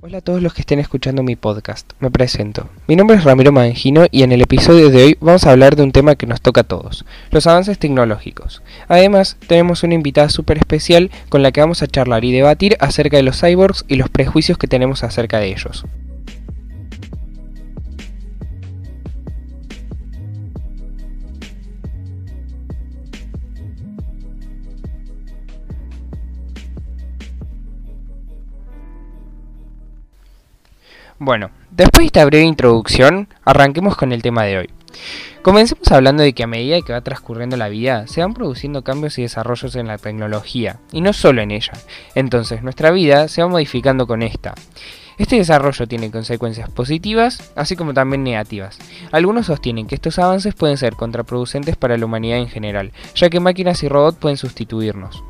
Hola a todos los que estén escuchando mi podcast. Me presento. Mi nombre es Ramiro Mangino y en el episodio de hoy vamos a hablar de un tema que nos toca a todos, los avances tecnológicos. Además, tenemos una invitada súper especial con la que vamos a charlar y debatir acerca de los cyborgs y los prejuicios que tenemos acerca de ellos. Bueno, después de esta breve introducción, arranquemos con el tema de hoy. Comencemos hablando de que a medida que va transcurriendo la vida, se van produciendo cambios y desarrollos en la tecnología, y no solo en ella. Entonces, nuestra vida se va modificando con esta. Este desarrollo tiene consecuencias positivas, así como también negativas. Algunos sostienen que estos avances pueden ser contraproducentes para la humanidad en general, ya que máquinas y robots pueden sustituirnos.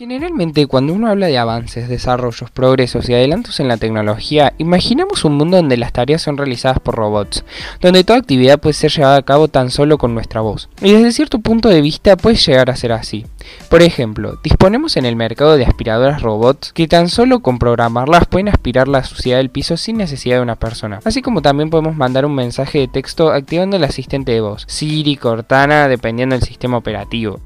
Generalmente cuando uno habla de avances, desarrollos, progresos y adelantos en la tecnología, imaginamos un mundo donde las tareas son realizadas por robots, donde toda actividad puede ser llevada a cabo tan solo con nuestra voz. Y desde cierto punto de vista puede llegar a ser así. Por ejemplo, disponemos en el mercado de aspiradoras robots que tan solo con programarlas pueden aspirar la suciedad del piso sin necesidad de una persona. Así como también podemos mandar un mensaje de texto activando el asistente de voz, Siri, Cortana, dependiendo del sistema operativo.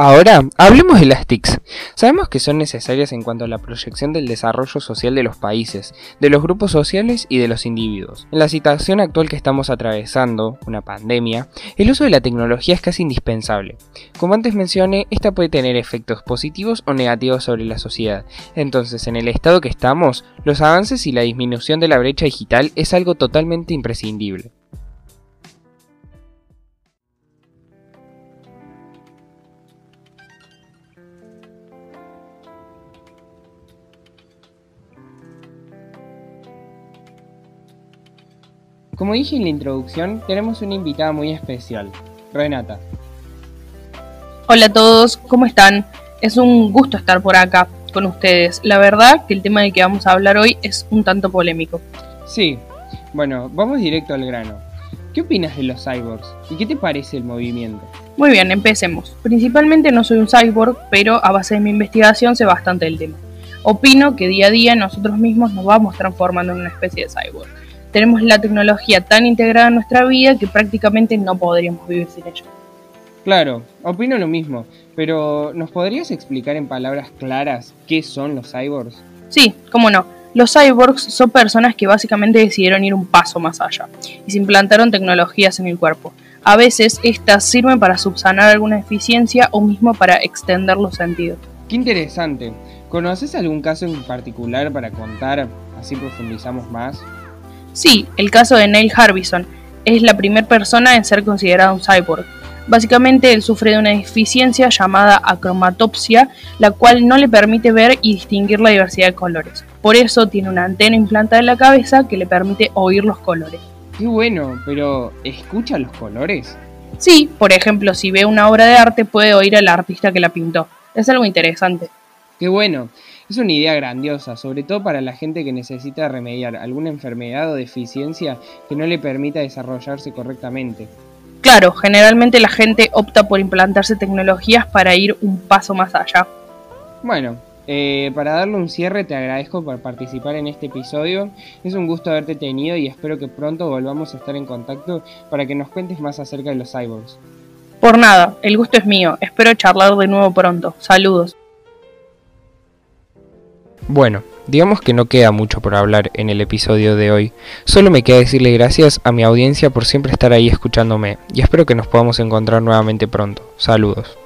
Ahora, hablemos de las TICs. Sabemos que son necesarias en cuanto a la proyección del desarrollo social de los países, de los grupos sociales y de los individuos. En la situación actual que estamos atravesando, una pandemia, el uso de la tecnología es casi indispensable. Como antes mencioné, esta puede tener efectos positivos o negativos sobre la sociedad. Entonces, en el estado que estamos, los avances y la disminución de la brecha digital es algo totalmente imprescindible. Como dije en la introducción, tenemos una invitada muy especial, Renata. Hola a todos, ¿cómo están? Es un gusto estar por acá con ustedes. La verdad que el tema del que vamos a hablar hoy es un tanto polémico. Sí, bueno, vamos directo al grano. ¿Qué opinas de los cyborgs y qué te parece el movimiento? Muy bien, empecemos. Principalmente no soy un cyborg, pero a base de mi investigación sé bastante del tema. Opino que día a día nosotros mismos nos vamos transformando en una especie de cyborg tenemos la tecnología tan integrada en nuestra vida que prácticamente no podríamos vivir sin ella. Claro, opino lo mismo, pero ¿nos podrías explicar en palabras claras qué son los cyborgs? Sí, cómo no. Los cyborgs son personas que básicamente decidieron ir un paso más allá y se implantaron tecnologías en el cuerpo. A veces estas sirven para subsanar alguna deficiencia o mismo para extender los sentidos. Qué interesante. ¿Conoces algún caso en particular para contar? Así profundizamos más. Sí, el caso de Neil Harbison es la primera persona en ser considerado un cyborg. Básicamente él sufre de una deficiencia llamada acromatopsia, la cual no le permite ver y distinguir la diversidad de colores. Por eso tiene una antena implantada en la cabeza que le permite oír los colores. Qué bueno, pero ¿escucha los colores? Sí, por ejemplo, si ve una obra de arte puede oír al artista que la pintó. Es algo interesante. Qué bueno. Es una idea grandiosa, sobre todo para la gente que necesita remediar alguna enfermedad o deficiencia que no le permita desarrollarse correctamente. Claro, generalmente la gente opta por implantarse tecnologías para ir un paso más allá. Bueno, eh, para darle un cierre te agradezco por participar en este episodio. Es un gusto haberte tenido y espero que pronto volvamos a estar en contacto para que nos cuentes más acerca de los cyborgs. Por nada, el gusto es mío. Espero charlar de nuevo pronto. Saludos. Bueno, digamos que no queda mucho por hablar en el episodio de hoy. Solo me queda decirle gracias a mi audiencia por siempre estar ahí escuchándome y espero que nos podamos encontrar nuevamente pronto. Saludos.